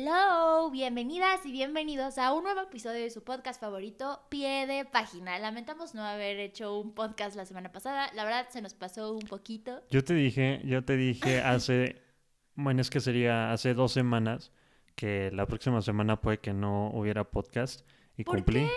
Hello, bienvenidas y bienvenidos a un nuevo episodio de su podcast favorito, Pie de Página. Lamentamos no haber hecho un podcast la semana pasada, la verdad se nos pasó un poquito. Yo te dije, yo te dije hace, bueno, es que sería hace dos semanas que la próxima semana puede que no hubiera podcast y ¿Por cumplí. qué?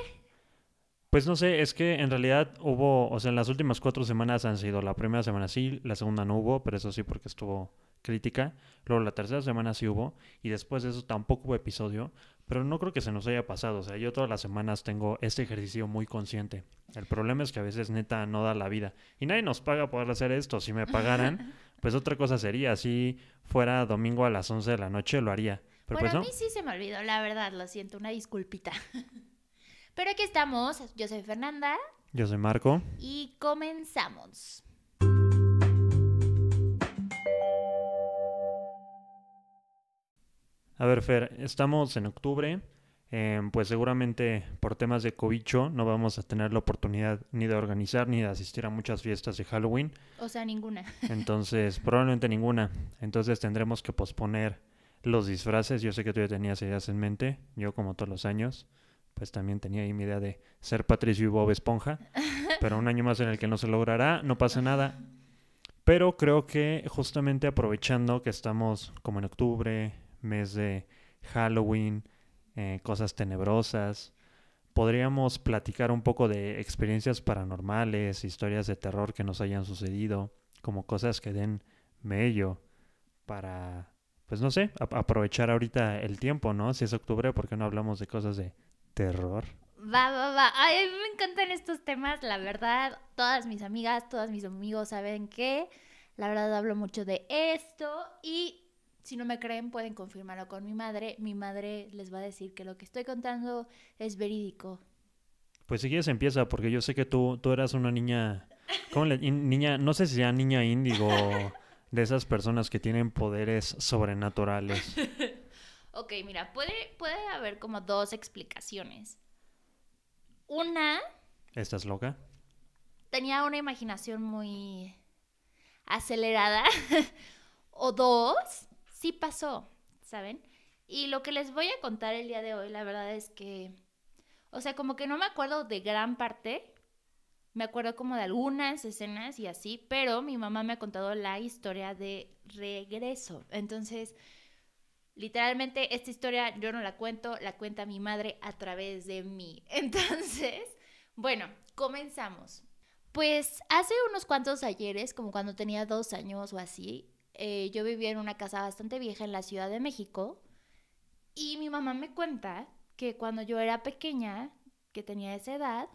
Pues no sé, es que en realidad hubo, o sea, en las últimas cuatro semanas han sido, la primera semana sí, la segunda no hubo, pero eso sí porque estuvo crítica. Luego la tercera semana sí hubo y después de eso tampoco hubo episodio, pero no creo que se nos haya pasado. O sea, yo todas las semanas tengo este ejercicio muy consciente. El problema es que a veces neta no da la vida y nadie nos paga por hacer esto. Si me pagaran, pues otra cosa sería. Si fuera domingo a las 11 de la noche lo haría. Pero bueno, pues no. a mí sí se me olvidó, la verdad, lo siento, una disculpita. Pero aquí estamos, yo soy Fernanda Yo soy Marco. y comenzamos. A ver, Fer, estamos en octubre. eh, pues seguramente por temas de cobicho no vamos a tener la oportunidad ni de organizar ni de asistir a muchas fiestas de Halloween. O sea, ninguna. Entonces, probablemente ninguna. Entonces tendremos que posponer los disfraces. Yo sé que tú ya tenías ideas en mente. Yo, como todos los años, pues también tenía ahí mi idea de ser Patricio y Bob Esponja. Pero un año más en el que no se logrará, no pasa nada. Pero creo que justamente aprovechando que estamos como en octubre, mes de Halloween, eh, cosas tenebrosas, podríamos platicar un poco de experiencias paranormales, historias de terror que nos hayan sucedido, como cosas que den mello para, pues no sé, ap- aprovechar ahorita el tiempo, ¿no? Si es octubre, ¿por qué no hablamos de cosas de terror? Va, va, va. Ay, me encantan estos temas, la verdad. Todas mis amigas, todos mis amigos saben que la verdad hablo mucho de esto y si no me creen pueden confirmarlo con mi madre. Mi madre les va a decir que lo que estoy contando es verídico. Pues si quieres empieza, porque yo sé que tú, tú eras una niña, ¿cómo le, in- niña, no sé si sea niña índigo, de esas personas que tienen poderes sobrenaturales. Ok, mira, puede, puede haber como dos explicaciones. Una, ¿Estás loca? tenía una imaginación muy acelerada. o dos, sí pasó, ¿saben? Y lo que les voy a contar el día de hoy, la verdad es que, o sea, como que no me acuerdo de gran parte. Me acuerdo como de algunas escenas y así, pero mi mamá me ha contado la historia de regreso. Entonces, literalmente esta historia yo no la cuento, la cuenta mi madre a través de mí. Entonces, bueno, comenzamos. Pues hace unos cuantos ayeres, como cuando tenía dos años o así, eh, yo vivía en una casa bastante vieja en la Ciudad de México y mi mamá me cuenta que cuando yo era pequeña, que tenía esa edad,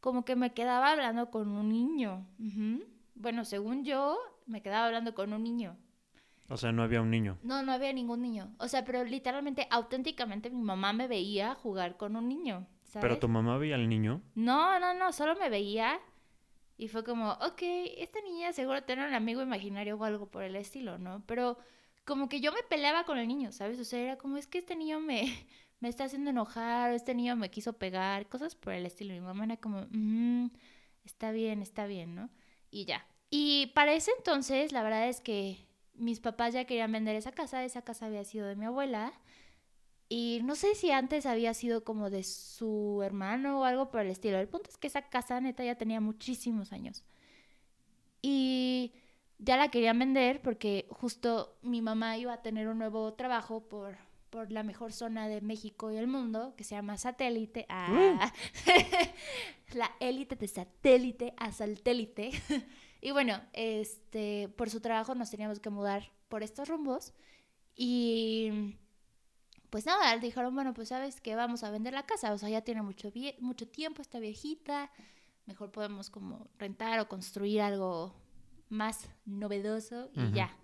como que me quedaba hablando con un niño. Bueno, según yo, me quedaba hablando con un niño. O sea, no había un niño. No, no había ningún niño. O sea, pero literalmente, auténticamente, mi mamá me veía jugar con un niño. ¿sabes? Pero tu mamá veía al niño. No, no, no, solo me veía y fue como, ok, esta niña seguro tiene un amigo imaginario o algo por el estilo, ¿no? Pero como que yo me peleaba con el niño, ¿sabes? O sea, era como, es que este niño me, me está haciendo enojar, o este niño me quiso pegar, cosas por el estilo. Mi mamá era como, "Mm, está bien, está bien, ¿no? Y ya. Y para ese entonces, la verdad es que mis papás ya querían vender esa casa, esa casa había sido de mi abuela. Y no sé si antes había sido como de su hermano o algo por el estilo. El punto es que esa casa neta ya tenía muchísimos años. Y ya la querían vender porque justo mi mamá iba a tener un nuevo trabajo por, por la mejor zona de México y el mundo, que se llama satélite. Ah, la élite de satélite a satélite. y bueno, este, por su trabajo nos teníamos que mudar por estos rumbos. Y pues nada, dijeron, bueno, pues sabes que vamos a vender la casa, o sea, ya tiene mucho, vie- mucho tiempo esta viejita, mejor podemos como rentar o construir algo más novedoso y ya.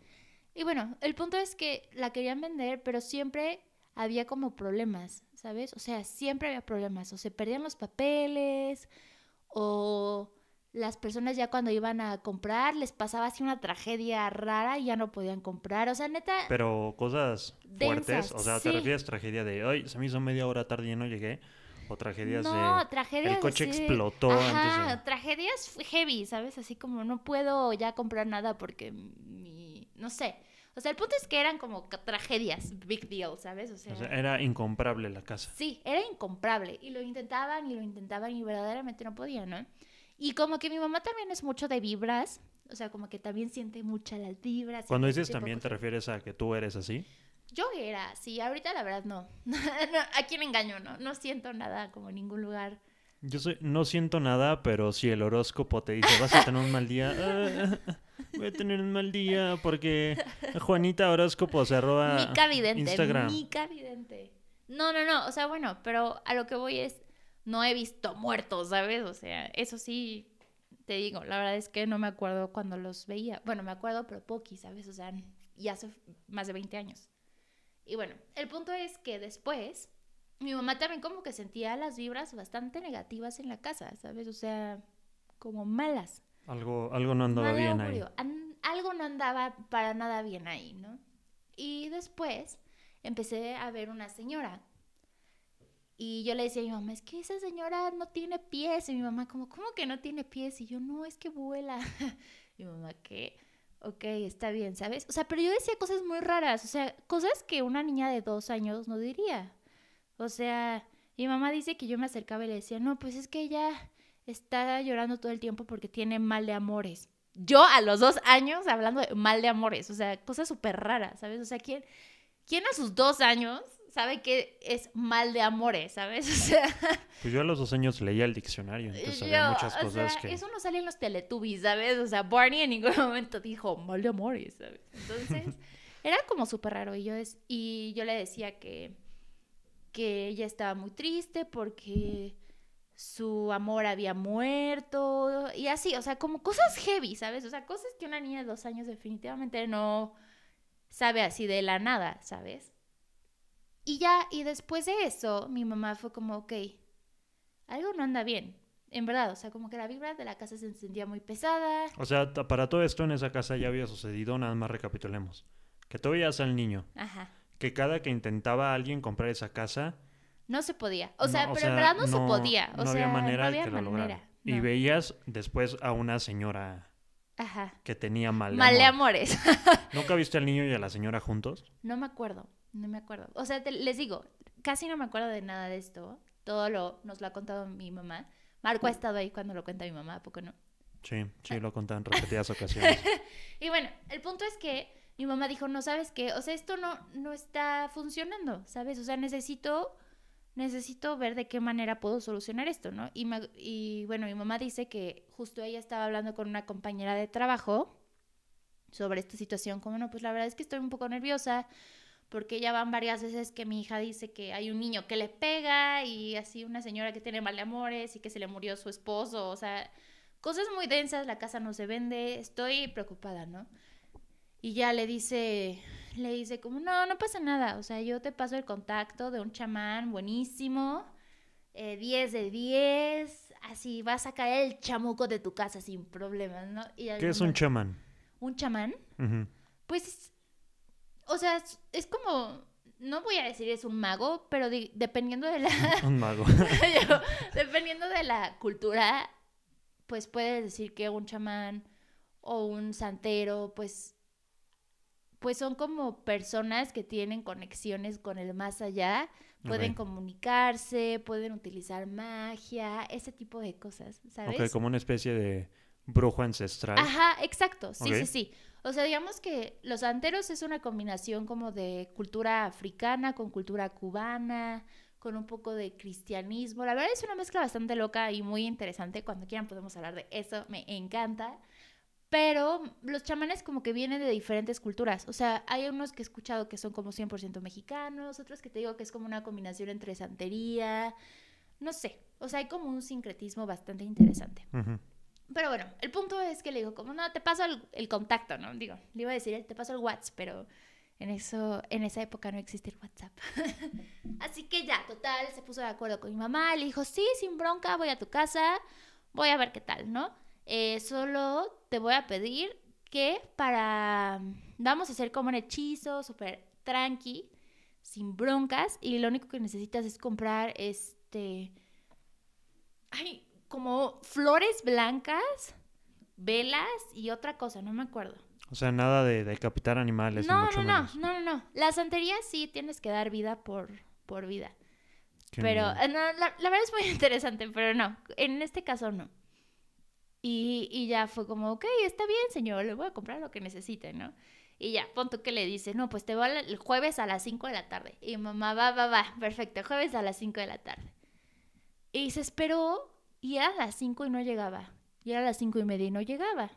Y bueno, el punto es que la querían vender, pero siempre había como problemas, ¿sabes? O sea, siempre había problemas, o se perdían los papeles, o las personas ya cuando iban a comprar les pasaba así una tragedia rara y ya no podían comprar, o sea, neta... Pero cosas fuertes. Densas, O sea, sí. ¿te refieres a tragedia de, ay, se me hizo media hora tarde y no llegué? O tragedias No, de, tragedias el coche explotó Ajá, antes de... tragedias heavy, ¿sabes? Así como no puedo ya comprar nada porque mi... No sé. O sea, el punto es que eran como tragedias, big deal, ¿sabes? O sea, O sea, era incomparable la casa. sí, era incomparable. Y lo intentaban y lo intentaban y verdaderamente no podían, ¿no? Y como que mi mamá también es mucho de vibras. O sea, como que también siente muchas las vibras. Cuando dices también te refieres a que tú eres así. Yo era, sí, ahorita la verdad no. No, ¿A quién engaño? No, no siento nada como en ningún lugar. Yo soy, no siento nada, pero si el horóscopo te dice vas a tener un mal día, ah, voy a tener un mal día porque Juanita Horóscopo se roba Mica Vidente, Instagram. Mica Vidente. No, no, no, o sea, bueno, pero a lo que voy es, no he visto muertos, ¿sabes? O sea, eso sí, te digo, la verdad es que no me acuerdo cuando los veía. Bueno, me acuerdo, pero poqui, ¿sabes? O sea, y hace más de 20 años. Y bueno, el punto es que después, mi mamá también como que sentía las vibras bastante negativas en la casa, ¿sabes? O sea, como malas. Algo, algo no andaba Mal bien ahí. An- algo no andaba para nada bien ahí, ¿no? Y después empecé a ver una señora. Y yo le decía a mi mamá, es que esa señora no tiene pies. Y mi mamá, como, ¿cómo que no tiene pies? Y yo, no, es que vuela. y mi mamá, ¿qué? Ok, está bien, ¿sabes? O sea, pero yo decía cosas muy raras, o sea, cosas que una niña de dos años no diría. O sea, mi mamá dice que yo me acercaba y le decía, no, pues es que ella está llorando todo el tiempo porque tiene mal de amores. Yo a los dos años hablando de mal de amores, o sea, cosas súper raras, ¿sabes? O sea, ¿quién, ¿quién a sus dos años sabe que es mal de amores, ¿sabes? O sea, Pues yo a los dos años leía el diccionario, entonces había yo, muchas o cosas sea, que... eso no sale en los Teletubbies, ¿sabes? O sea, Barney en ningún momento dijo mal de amores, ¿sabes? Entonces, era como súper raro y yo, es, y yo le decía que, que ella estaba muy triste porque su amor había muerto y así, o sea, como cosas heavy, ¿sabes? O sea, cosas que una niña de dos años definitivamente no sabe así de la nada, ¿sabes? Y ya, y después de eso, mi mamá fue como, ok, algo no anda bien, en verdad, o sea, como que la vibra de la casa se sentía muy pesada. O sea, para todo esto en esa casa ya había sucedido, nada más recapitulemos. Que tú veías al niño, Ajá. que cada que intentaba alguien comprar esa casa, No se podía. O sea, no, pero en verdad no, se podía. O no sea, había manera no de había que lo manera. Y no. veías después a una señora Ajá. que tenía mal de Mal de amor. amores. ¿Nunca viste al niño y a la señora juntos? no me acuerdo. No me acuerdo. O sea, te- les digo, casi no me acuerdo de nada de esto. Todo lo nos lo ha contado mi mamá. Marco ha estado ahí cuando lo cuenta mi mamá, ¿a poco no? Sí, sí, lo conté en repetidas ocasiones. Y bueno, el punto es que mi mamá dijo, no sabes qué, o sea, esto no, no está funcionando, ¿sabes? O sea, necesito, necesito ver de qué manera puedo solucionar esto, ¿no? Y, me- y bueno, mi mamá dice que justo ella estaba hablando con una compañera de trabajo sobre esta situación, como no, pues la verdad es que estoy un poco nerviosa porque ya van varias veces que mi hija dice que hay un niño que le pega y así una señora que tiene mal de amores y que se le murió su esposo, o sea, cosas muy densas, la casa no se vende, estoy preocupada, ¿no? Y ya le dice, le dice como, no, no pasa nada, o sea, yo te paso el contacto de un chamán buenísimo, eh, 10 de 10, así vas a caer el chamuco de tu casa sin problemas, ¿no? Y ¿Qué es un chamán? ¿Un chamán? Pues, o sea, es, es como, no voy a decir es un mago, pero di- dependiendo de la, Un mago. yo, dependiendo de la cultura, pues puedes decir que un chamán o un santero, pues, pues son como personas que tienen conexiones con el más allá, pueden comunicarse, pueden utilizar magia, ese tipo de cosas, ¿sabes? Ok, como una especie de brujo ancestral. Ajá, exacto, sí, sí, sí. O sea, digamos que los santeros es una combinación como de cultura africana con cultura cubana, con un poco de cristianismo. La verdad es una mezcla bastante loca y muy interesante. Cuando quieran podemos hablar de eso, me encanta. Pero los chamanes como que vienen de diferentes culturas. O sea, hay unos que he escuchado que son como 100% mexicanos, otros que te digo que es como una combinación entre santería, no sé. O sea, hay como un sincretismo bastante interesante. Ujú. Pero bueno, el punto es que le digo, como no, te paso el, contacto, ¿no? Digo, le iba a decir, te paso el WhatsApp, pero en, eso, en esa época no existe el WhatsApp. Así que ya, total, se puso de acuerdo con mi mamá, le dijo, sí, sin bronca, voy a tu casa, voy a ver qué tal, ¿no? Eh, solo te voy a pedir que para... Vamos a hacer como un hechizo súper tranqui, sin broncas, y lo único que necesitas es comprar este... Ay, como flores blancas, velas y otra cosa, no me acuerdo. O sea, nada de decapitar animales, ni No, mucho no, no, menos. no, no, no. La santería sí tienes que dar vida por, por vida. Qué pero eh, no, la, la verdad es muy interesante, pero no, en este caso no. Y, y ya fue como, ok, está bien, señor, le voy a comprar lo que necesite, ¿no? Y ya, pon tú que le dice, no, pues te voy el jueves a las 5 de la tarde. Y mamá, va, va, va, perfecto, jueves a las 5 de la tarde. Y se esperó y era las 5 y no llegaba. Y era las 5 y media y no llegaba.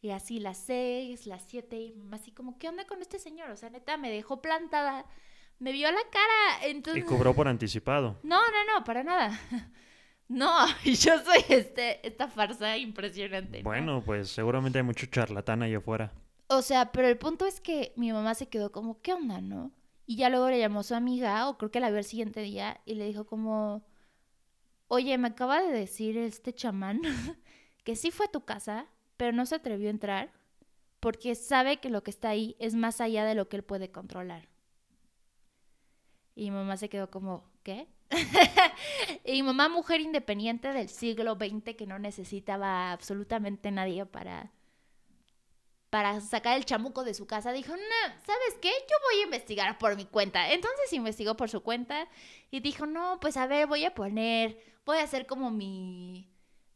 Y así las 6, las 7 y así como, ¿qué onda con este señor? O sea, neta, me dejó plantada, me vio la cara, entonces... Y cobró por anticipado. No, no, no, para nada. No, yo soy este, esta farsa impresionante. ¿no? Bueno, pues seguramente hay mucho charlatán ahí afuera. O sea, pero el punto es que mi mamá se quedó como, ¿qué onda, no? Y ya luego le llamó a su amiga, o creo que la vio el siguiente día, y le dijo como, oye, me acaba de decir este chamán que sí fue a tu casa, pero no se atrevió a entrar porque sabe que lo que está ahí es más allá de lo que él puede controlar. Y mi mamá se quedó como, ¿qué? y mi mamá, mujer independiente del siglo XX que no necesitaba absolutamente nadie para, para sacar el chamuco de su casa, dijo, no, ¿sabes qué? Yo voy a investigar por mi cuenta. Entonces investigó por su cuenta y dijo, no, pues a ver, voy a poner, voy a hacer como mi,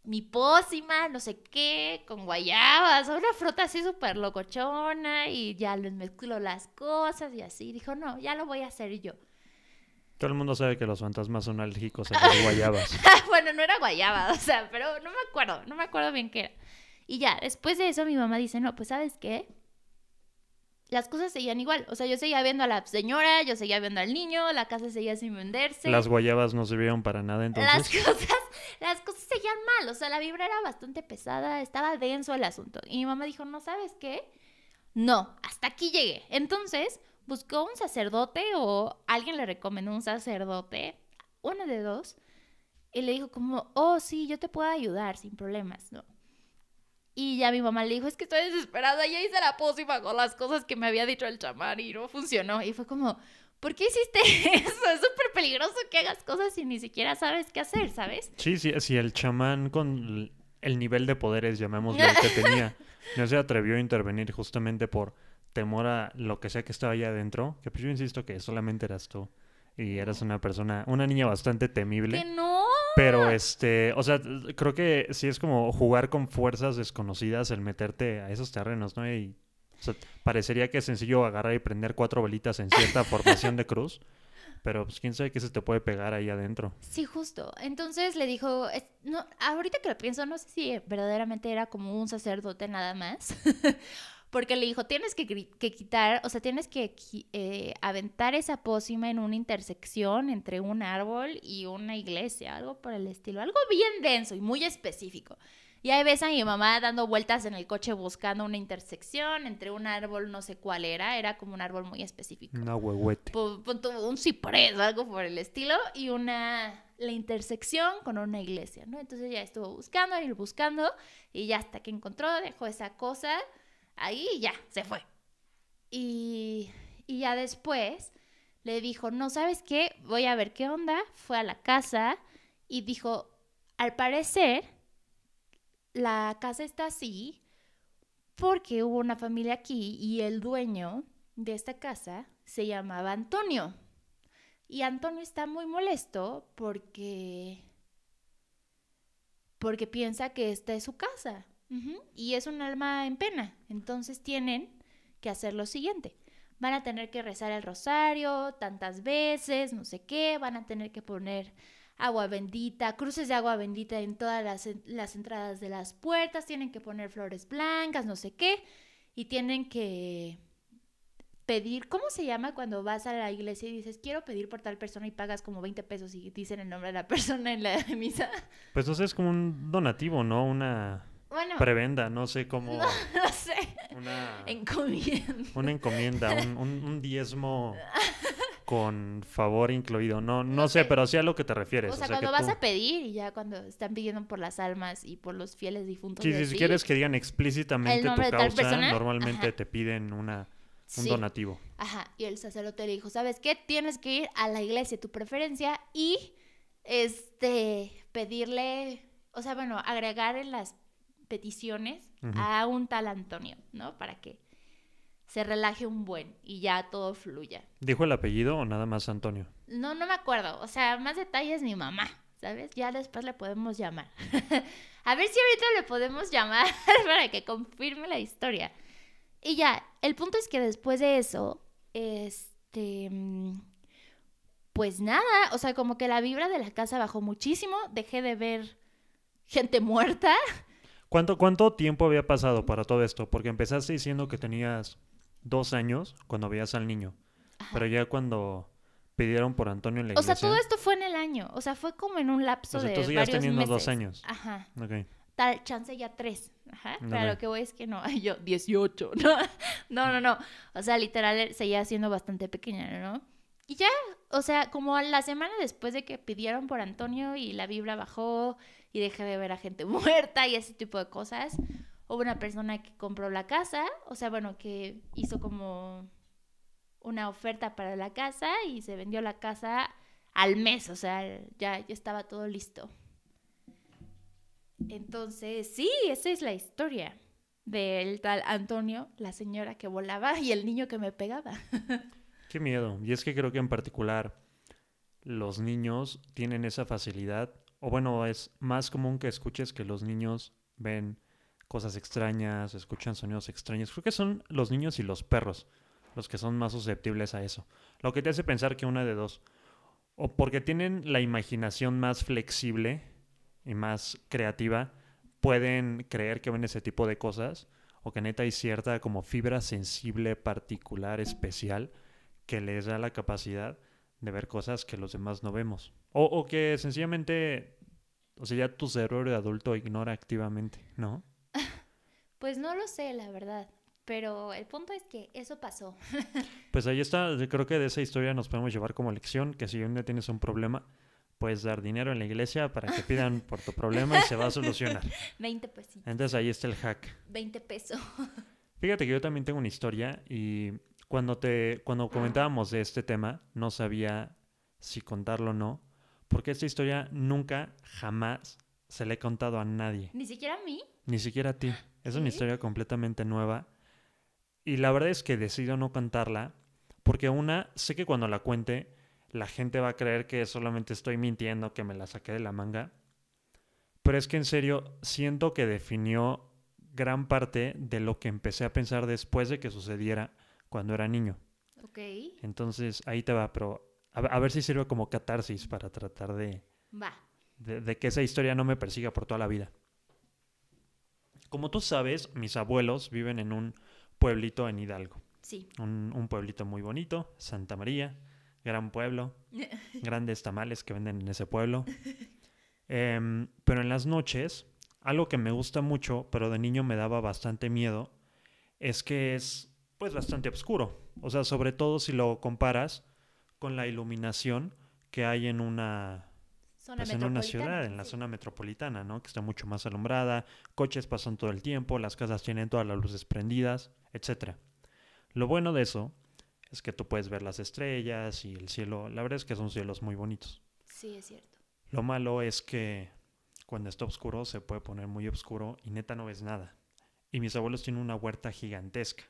mi pócima, no sé qué, con guayabas, una fruta así súper locochona y ya les mezclo las cosas y así. Dijo, no, ya lo voy a hacer yo. Todo el mundo sabe que los fantasmas son alérgicos a las guayabas. bueno, no era guayaba, o sea, pero no me acuerdo, no me acuerdo bien qué era. Y ya, después de eso mi mamá dice, no, pues sabes qué, las cosas seguían igual. O sea, yo seguía viendo a la señora, yo seguía viendo al niño, la casa seguía sin venderse. Las guayabas no sirvieron para nada entonces. Las cosas, las cosas seguían mal, o sea, la vibra era bastante pesada, estaba denso el asunto. Y mi mamá dijo, no, ¿sabes qué? No, hasta aquí llegué. Entonces, buscó un sacerdote o alguien le recomendó un sacerdote, uno de dos, y le dijo como, oh, sí, yo te puedo ayudar sin problemas, ¿no? Y ya mi mamá le dijo, es que estoy desesperada, ya hice la pócima con las cosas que me había dicho el chamán y no funcionó. Y fue como, ¿por qué hiciste eso? Es súper peligroso que hagas cosas y ni siquiera sabes qué hacer, ¿sabes? Sí, sí, si el chamán con el nivel de poderes, llamémoslo, que tenía, no se atrevió a intervenir justamente por temor a lo que sea que estaba allá adentro, que pues yo insisto que solamente eras tú y eras una persona, una niña bastante temible. Que no. Pero este, o sea, creo que sí es como jugar con fuerzas desconocidas el meterte a esos terrenos, ¿no? Y o sea, parecería que es sencillo agarrar y prender cuatro velitas en cierta formación de cruz, pero pues quién sabe qué se te puede pegar ahí adentro. Sí, justo. Entonces le dijo, es- no, ahorita que lo pienso, no sé si verdaderamente era como un sacerdote nada más. Porque le dijo, tienes que, quitar, o sea, tienes que eh, aventar esa pócima en una intersección entre un árbol y una iglesia, algo por el estilo, algo bien denso y muy específico. Y ahí ves a mi mamá dando vueltas en el coche buscando una intersección entre un árbol, no sé cuál era, era como un árbol muy específico Una huehuete. un ciprés algo por el estilo y una la intersección con una iglesia, ¿no? Entonces ya estuvo buscando y buscando y ya hasta que encontró dejó esa cosa ahí ya se fue. Y, y ya después le dijo, no, ¿sabes qué? Voy a ver qué onda. Fue a la casa y dijo, al parecer, la casa está así porque hubo una familia aquí y el dueño de esta casa se llamaba Antonio. Y Antonio está muy molesto porque porque piensa que esta es su casa. Ujú, Y es un alma en pena. Entonces tienen que hacer lo siguiente. Van a tener que rezar el rosario tantas veces, no sé qué. Van a tener que poner agua bendita, cruces de agua bendita en todas las, las entradas de las puertas. Tienen que poner flores blancas, no sé qué. Y tienen que pedir, ¿cómo se llama cuando vas a la iglesia y dices, quiero pedir por tal persona y pagas como 20 pesos y dicen el nombre de la persona en la misa? Pues no sé, es como un donativo, ¿no? Una Bueno, prebenda, no sé cómo. no sé, Una, encomienda. una encomienda, un, un- un diezmo con favor incluido. No, no, No sé, sé. pero sí a lo que te refieres. O sea, cuando vas tú- a pedir y ya cuando están pidiendo por las almas y por los fieles difuntos. Sí, si quieres que digan explícitamente tu causa, normalmente ajá. te piden una, un sí, donativo. Ajá, y el sacerdote le dijo, ¿sabes qué? Tienes que ir a la iglesia de tu preferencia y este pedirle, o sea, bueno, agregar en las peticiones a un tal Antonio, ¿no? Para que se relaje un buen y ya todo fluya. ¿Dijo el apellido o nada más Antonio? No, no me acuerdo. O sea, más detalles mi mamá, ¿sabes? Ya después le podemos llamar. a ver si ahorita le podemos llamar para que confirme la historia. Y ya, el punto es que después de eso, este, pues nada, o sea, como que la vibra de la casa bajó muchísimo, dejé de ver gente muerta. ¿Cuánto, ¿Cuánto tiempo había pasado para todo esto? Porque empezaste diciendo que tenías dos años cuando veías al niño, Ajá. pero ya cuando pidieron por Antonio en la O sea, iglesia... todo esto fue en el año, o sea, fue como en un lapso O sea, de tú varios teniendo dos años. Ajá. Ok. Tal chance ya tres. Ajá. Pero lo que voy es que no, yo 18, ¿no? No, no, no. O sea, literal seguía siendo bastante pequeña, ¿no? Y ya, o sea, como a la semana después de que pidieron por Antonio y la vibra bajó y dejé de ver a gente muerta y ese tipo de cosas, hubo una persona que compró la casa, o sea, bueno, que hizo como una oferta para la casa y se vendió la casa al mes, o sea, ya, ya estaba todo listo. Entonces, sí, esa es la historia del tal Antonio, la señora que volaba y el niño que me pegaba. Qué miedo. Y es que creo que en particular los niños tienen esa facilidad, o bueno, es más común que escuches que los niños ven cosas extrañas, escuchan sonidos extraños. Creo que son los niños y los perros los que son más susceptibles a eso. Lo que te hace pensar que una de dos, o porque tienen la imaginación más flexible y más creativa, pueden creer que ven ese tipo de cosas, o que neta hay cierta como fibra sensible particular, especial, que les da la capacidad de ver cosas que los demás no vemos. O, o que sencillamente, o sea, ya tu cerebro de adulto ignora activamente, ¿no? Pues no lo sé, la verdad. Pero el punto es que eso pasó. Pues ahí está, yo creo que de esa historia nos podemos llevar como lección que si un día tienes un problema, puedes dar dinero en la iglesia para que pidan por tu problema y se va a solucionar. 20 pesitos. Entonces ahí está el hack. 20 pesos. Fíjate que yo también tengo una historia y cuando te cuando comentábamos de este tema no sabía si contarlo o no, porque esta historia nunca jamás se la he contado a nadie, Ni siquiera a mí. ni siquiera a ti. Es una historia completamente nueva y la verdad es que decido no contarla porque una sé que cuando la cuente la gente va a creer que solamente estoy mintiendo, que me la saqué de la manga. Pero es que en serio siento que definió gran parte de lo que empecé a pensar después de que sucediera cuando era niño. Ok. Entonces ahí te va, pero a, a ver si sirve como catarsis para tratar de, Va. de, de que esa historia no me persiga por toda la vida. Como tú sabes, mis abuelos viven en un pueblito en Hidalgo. Sí. Un, un pueblito muy bonito, Santa María, gran pueblo, grandes tamales que venden en ese pueblo. Em, pero en las noches, algo que me gusta mucho, pero de niño me daba bastante miedo, es que es pues bastante oscuro. O sea, sobre todo si lo comparas con la iluminación que hay en una, pues en una ciudad, en la sí. zona metropolitana, ¿no? Que está mucho más alumbrada, coches pasan todo el tiempo, las casas tienen todas las luces prendidas, etcétera. Lo bueno de eso es que tú puedes ver las estrellas y el cielo, la verdad es que son cielos muy bonitos. Sí, es cierto. Lo malo es que cuando está oscuro se puede poner muy oscuro y neta no ves nada. Y mis abuelos tienen una huerta gigantesca.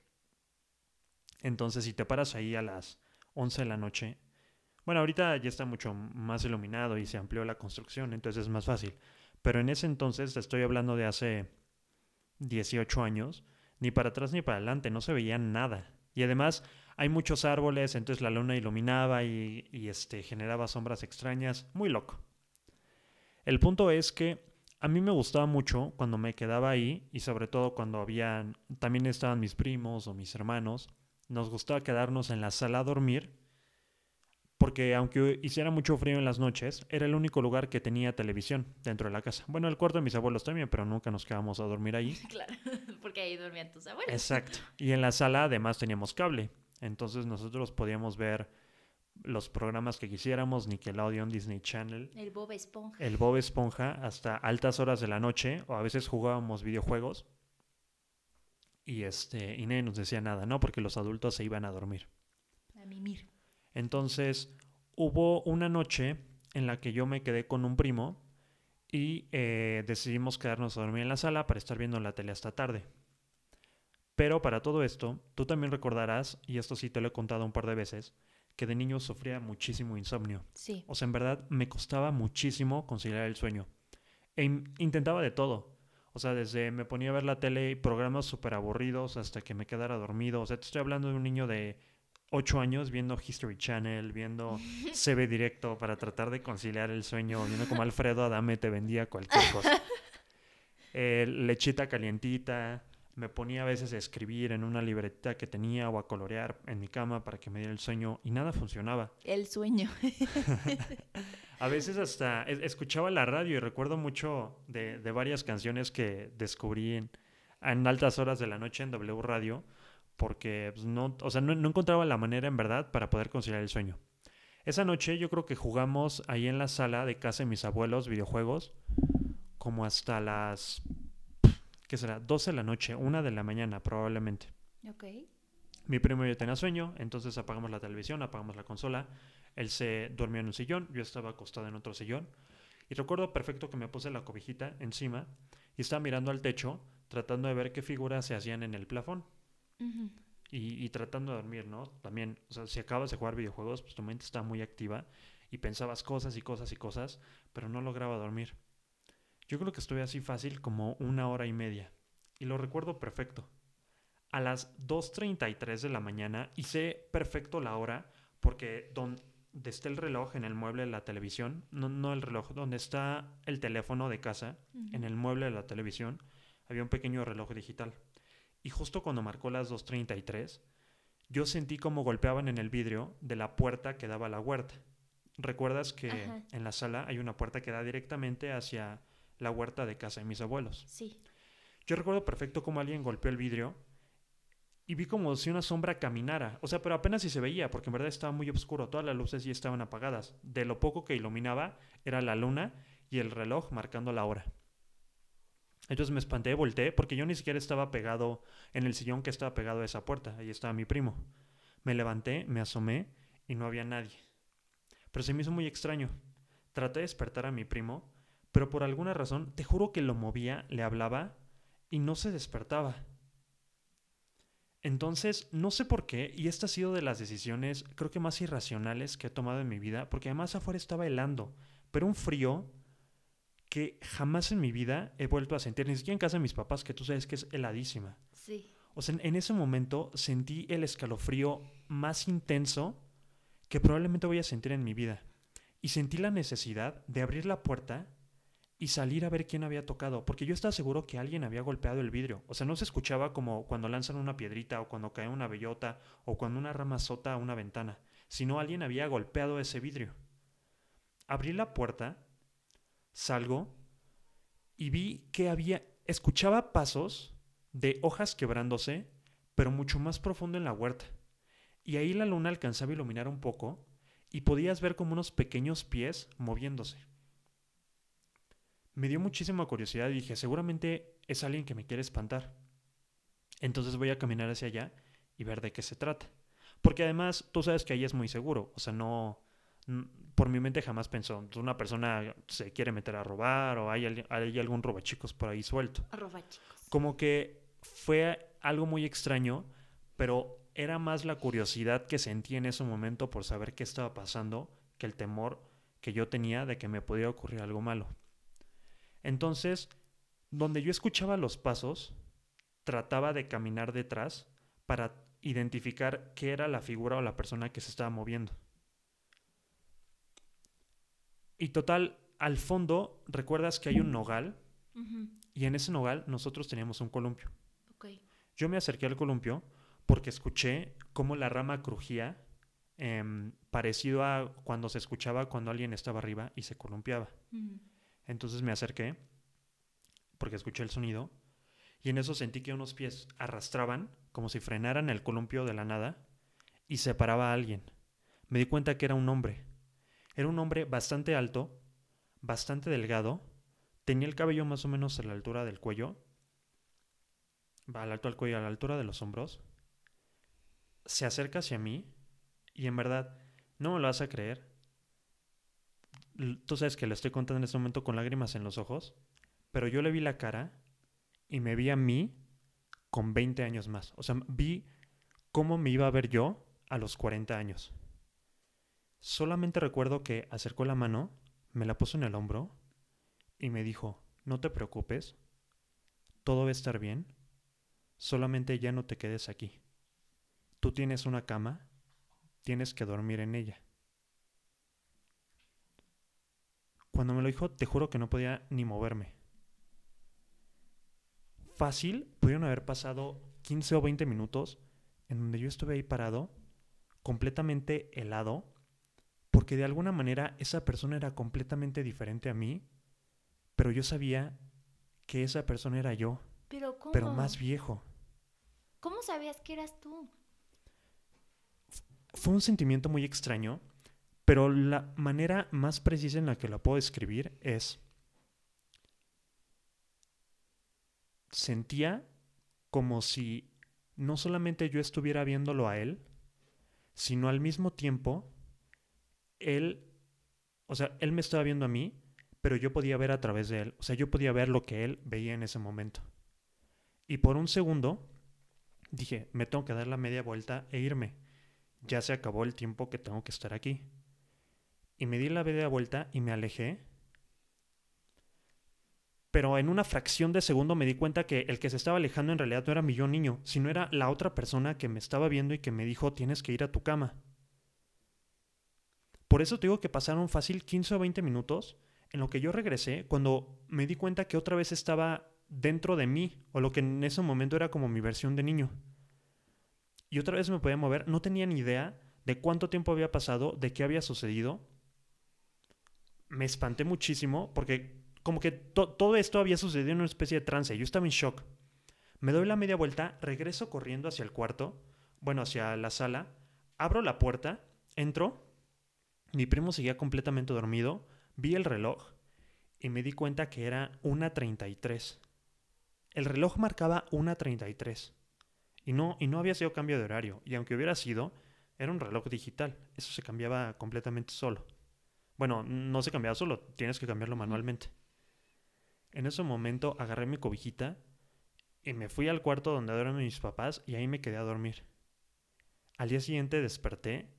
Entonces, si te paras ahí a las 11 de la noche, bueno, ahorita ya está mucho más iluminado y se amplió la construcción, entonces es más fácil. Pero en ese entonces, te estoy hablando de hace 18 años, ni para atrás ni para adelante, no se veía nada. Y además hay muchos árboles, entonces la luna iluminaba y, y, este, generaba sombras extrañas, muy loco. El punto es que a mí me gustaba mucho cuando me quedaba ahí y sobre todo cuando habían, también estaban mis primos o mis hermanos, nos gustaba quedarnos en la sala a dormir porque aunque hiciera mucho frío en las noches, era el único lugar que tenía televisión dentro de la casa. Bueno, el cuarto de mis abuelos también, pero nunca nos quedábamos a dormir ahí. Claro, porque ahí dormían tus abuelos. Exacto. Y en la sala además teníamos cable. Entonces nosotros podíamos ver los programas que quisiéramos, Nickelodeon, Disney Channel, El Bob Esponja. el Bob Esponja, hasta altas horas de la noche, o a veces jugábamos videojuegos. Y este, y nadie nos decía nada, ¿no? Porque los adultos se iban a dormir. A mimir. Entonces, hubo una noche en la que yo me quedé con un primo y eh, decidimos quedarnos a dormir en la sala para estar viendo la tele hasta tarde. Pero para todo esto, tú también recordarás, y esto sí te lo he contado un par de veces, que de niño sufría muchísimo insomnio. Sí. O sea, en verdad me costaba muchísimo conciliar el sueño. E in- intentaba de todo. O sea, desde me ponía a ver la tele y programas súper aburridos hasta que me quedara dormido. O sea, te estoy hablando de un niño de 8 años viendo History Channel, viendo CB Directo para tratar de conciliar el sueño, viendo como Alfredo Adame te vendía cualquier cosa. Eh, lechita calientita. Me ponía a veces a escribir en una libretita que tenía o a colorear en mi cama para que me diera el sueño y nada funcionaba. El sueño. A veces hasta es- escuchaba la radio y recuerdo mucho de, de varias canciones que descubrí en, en altas horas de la noche en W Radio, porque pues, no, o sea, no, no encontraba la manera en verdad para poder conciliar el sueño. Esa noche yo creo que jugamos ahí en la sala de casa de mis abuelos videojuegos como hasta las, ¿qué será? 12 de la noche, una de la mañana probablemente. ok. Mi primo ya tenía sueño, entonces apagamos la televisión, apagamos la consola. Él se durmió en un sillón, yo estaba acostado en otro sillón. Y recuerdo perfecto que me puse la cobijita encima y estaba mirando al techo, tratando de ver qué figuras se hacían en el plafón. Y, y tratando de dormir, ¿no? También, o sea, si acabas de jugar videojuegos, pues tu mente está muy activa y pensabas cosas y cosas y cosas, pero no lograba dormir. Yo creo que estuve así fácil como una hora y media. Y lo recuerdo perfecto. A las 2.33 de la mañana, y sé perfecto la hora, porque donde está el reloj en el mueble de la televisión, no, no el reloj, donde está el teléfono de casa, en el mueble de la televisión, había un pequeño reloj digital. Y justo cuando marcó las 2.33, yo sentí como golpeaban en el vidrio de la puerta que daba a la huerta. ¿Recuerdas que Ajá. en la sala hay una puerta que da directamente hacia la huerta de casa de mis abuelos? Sí. Yo recuerdo perfecto cómo alguien golpeó el vidrio y vi como si una sombra caminara. O sea, pero apenas si se veía, porque en verdad estaba muy oscuro. Todas las luces ya estaban apagadas. De lo poco que iluminaba era la luna y el reloj marcando la hora. Entonces me espanté, volteé, porque yo ni siquiera estaba pegado en el sillón que estaba pegado a esa puerta. Ahí estaba mi primo. Me levanté, me asomé y no había nadie. Pero se me hizo muy extraño. Traté de despertar a mi primo, pero por alguna razón, te juro que lo movía, le hablaba y no se despertaba. Entonces, no sé por qué, y esta ha sido de las decisiones, creo que más irracionales que he tomado en mi vida, porque además afuera estaba helando, pero un frío que jamás en mi vida he vuelto a sentir, ni siquiera en casa de mis papás, que tú sabes que es heladísima. Sí. O sea, en, en ese momento sentí el escalofrío más intenso que probablemente voy a sentir en mi vida. Y sentí la necesidad de abrir la puerta y salir a ver quién había tocado, porque yo estaba seguro que alguien había golpeado el vidrio. O sea, no se escuchaba como cuando lanzan una piedrita o cuando cae una bellota o cuando una rama azota a una ventana, sino alguien había golpeado ese vidrio. Abrí la puerta, salgo y vi que había, escuchaba pasos de hojas quebrándose, pero mucho más profundo en la huerta. Y ahí la luna alcanzaba a iluminar un poco y podías ver como unos pequeños pies moviéndose. Me dio muchísima curiosidad y dije, seguramente es alguien que me quiere espantar. Entonces voy a caminar hacia allá y ver de qué se trata. Porque además tú sabes que ahí es muy seguro. O sea, no... Por mi mente jamás pensó, una persona se quiere meter a robar o hay, hay algún robachicos por ahí suelto Arroba chicos. como que fue algo muy extraño, pero era más la curiosidad que sentí en ese momento por saber qué estaba pasando que el temor que yo tenía de que me pudiera ocurrir algo malo. Entonces, donde yo escuchaba los pasos, trataba de caminar detrás para identificar qué era la figura o la persona que se estaba moviendo. Y total, al fondo, recuerdas que hay un nogal y en ese nogal nosotros teníamos un columpio. Yo me acerqué al columpio porque escuché cómo la rama crujía, em, parecido a cuando se escuchaba cuando alguien estaba arriba y se columpiaba. Entonces me acerqué porque escuché el sonido y en eso sentí que unos pies arrastraban como si frenaran el columpio de la nada y se paraba a alguien. Me di cuenta que era un hombre. Era un hombre bastante alto, bastante delgado, tenía el cabello más o menos a la altura del cuello, va al alto al cuello, a la altura de los hombros. Se acerca hacia mí y en verdad, no me lo vas a creer, tú sabes que le estoy contando en este momento con lágrimas en los ojos, pero yo le vi la cara y me vi a mí con 20 años más. O sea, vi cómo me iba a ver yo a los 40 años. Solamente recuerdo que acercó la mano, me la puso en el hombro y me dijo, no te preocupes, todo va a estar bien, solamente ya no te quedes aquí. Tú tienes una cama, tienes que dormir en ella. Cuando me lo dijo, te juro que no podía ni moverme. Fácil, pudieron haber pasado 15 o 20 minutos en donde yo estuve ahí parado, completamente helado, porque de alguna manera esa persona era completamente diferente a mí, pero yo sabía que esa persona era yo, Pero ¿cómo? pero más viejo. ¿Cómo sabías que eras tú? Fue un sentimiento muy extraño, pero la manera más precisa en la que lo puedo describir es... Sentía como si no solamente yo estuviera viéndolo a él, sino al mismo tiempo, él, o sea, él me estaba viendo a mí, pero yo podía ver a través de él, o sea, yo podía ver lo que él veía en ese momento. Y por un segundo dije, me tengo que dar la media vuelta e irme. Ya se acabó el tiempo que tengo que estar aquí. Y me di la media vuelta y me alejé. Pero en una fracción de segundo me di cuenta que el que se estaba alejando en realidad no era mi yo niño, sino era la otra persona que me estaba viendo y que me dijo tienes que ir a tu cama. Por eso te digo que pasaron fácil 15 o 20 minutos en lo que yo regresé cuando me di cuenta que otra vez estaba dentro de mí, o lo que en ese momento era como mi versión de niño. Y otra vez me podía mover, no tenía ni idea de cuánto tiempo había pasado, de qué había sucedido. Me espanté muchísimo porque como que to todo esto había sucedido en una especie de trance, yo estaba en shock. Me doy la media vuelta, regreso corriendo hacia el cuarto, bueno, hacia la sala, abro la puerta, entro, mi primo seguía completamente dormido, vi el reloj y me di cuenta que era 1.33. El reloj marcaba 1.33. Y no, y no había sido cambio de horario. Y aunque hubiera sido, era un reloj digital. Eso se cambiaba completamente solo. Bueno, no se cambiaba solo, tienes que cambiarlo manualmente. En ese momento agarré mi cobijita y me fui al cuarto donde duermen mis papás y ahí me quedé a dormir. Al día siguiente desperté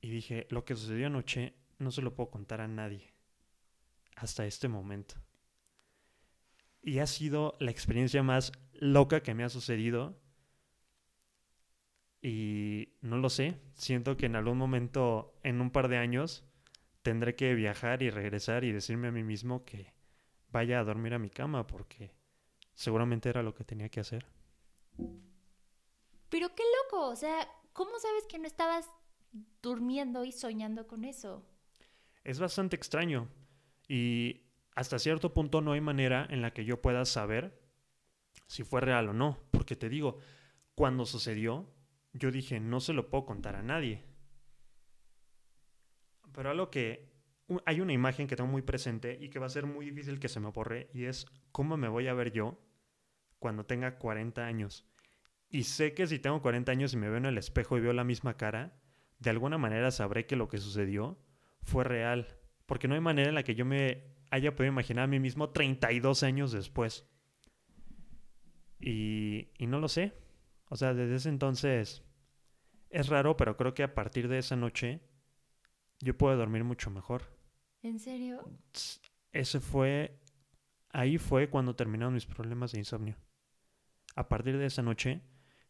y dije, lo que sucedió anoche no se lo puedo contar a nadie. Hasta este momento. Y ha sido la experiencia más loca que me ha sucedido. Y no lo sé, siento que en algún momento, en un par de años, tendré que viajar y regresar y decirme a mí mismo que vaya a dormir a mi cama porque seguramente era lo que tenía que hacer. Pero qué loco, o sea, ¿cómo sabes que no estabas durmiendo y soñando con eso? Es bastante extraño y hasta cierto punto no hay manera en la que yo pueda saber si fue real o no, porque te digo, cuando sucedió, yo dije, no se lo puedo contar a nadie. Pero algo que hay una imagen que tengo muy presente y que va a ser muy difícil que se me borre y es cómo me voy a ver yo cuando tenga 40 años. Y sé que si tengo 40 años y me veo en el espejo y veo la misma cara, de alguna manera sabré que lo que sucedió fue real. Porque no hay manera en la que yo me haya podido imaginar a mí mismo 32 años después. Y, y no lo sé. O sea, desde ese entonces es raro, pero creo que a partir de esa noche yo puedo dormir mucho mejor. ¿En serio? Ese fue, ahí fue cuando terminaron mis problemas de insomnio. A partir de esa noche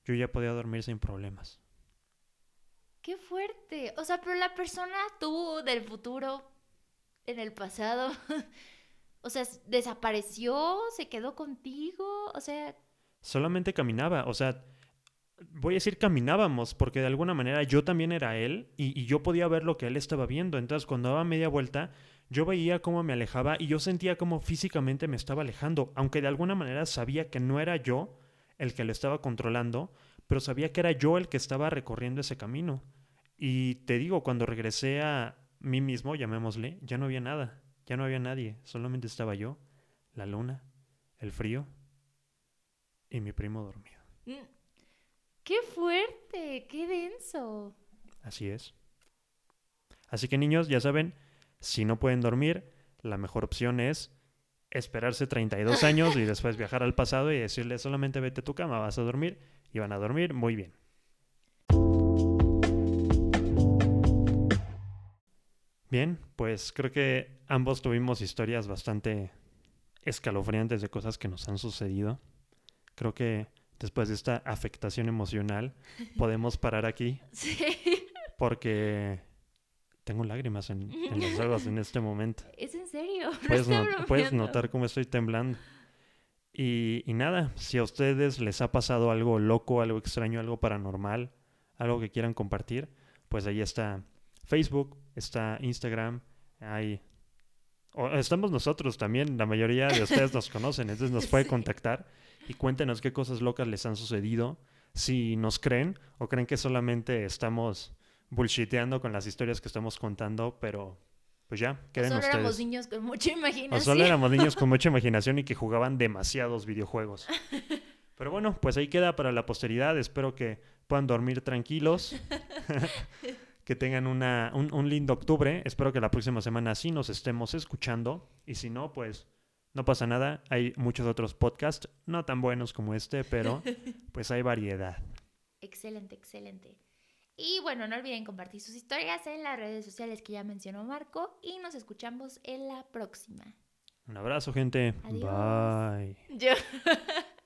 yo ya podía dormir sin problemas. ¡Qué fuerte! O sea, pero la persona tú del futuro, en el pasado, o sea, desapareció, se quedó contigo, o sea... Solamente caminaba, o sea, voy a decir caminábamos, porque de alguna manera yo también era él y, yo podía ver lo que él estaba viendo. Entonces, cuando daba media vuelta, yo veía cómo me alejaba y yo sentía cómo físicamente me estaba alejando, aunque de alguna manera sabía que no era yo el que lo estaba controlando, pero sabía que era yo el que estaba recorriendo ese camino. Y te digo, cuando regresé a mí mismo, llamémosle, ya no había nada, ya no había nadie, solamente estaba yo, la luna, el frío y mi primo dormido. ¡Qué fuerte! ¡Qué denso! Así es. Así que niños, ya saben, si no pueden dormir, la mejor opción es esperarse 32 años y después viajar al pasado y decirle solamente vete a tu cama, vas a dormir y van a dormir muy bien. Bien, pues creo que ambos tuvimos historias bastante escalofriantes de cosas que nos han sucedido. Creo que después de esta afectación emocional podemos parar aquí Sí. porque tengo lágrimas en, en los ojos en este momento. ¿Es en serio? No Puedes, no- puedes notar cómo estoy temblando. Y, y nada, si a ustedes les ha pasado algo loco, algo extraño, algo paranormal, algo que quieran compartir, pues ahí está Facebook, está Instagram, hay... o estamos nosotros también, la mayoría de ustedes nos conocen, entonces nos puede contactar y cuéntenos qué cosas locas les han sucedido, si nos creen o creen que solamente estamos bullshiteando con las historias que estamos contando, pero pues ya, queden Solo ustedes. éramos niños con mucha imaginación. O solo éramos niños con mucha imaginación y que jugaban demasiados videojuegos. Pero bueno, pues ahí queda para la posteridad. Espero que puedan dormir tranquilos. que tengan una, un, un lindo octubre. Espero que la próxima semana sí nos estemos escuchando. Y si no, pues no pasa nada. Hay muchos otros podcasts, no tan buenos como este, pero pues hay variedad. Excelente, excelente. Y bueno, no olviden compartir sus historias en las redes sociales que ya mencionó Marco y nos escuchamos en la próxima. Un abrazo, gente. Adiós. Bye. Yo.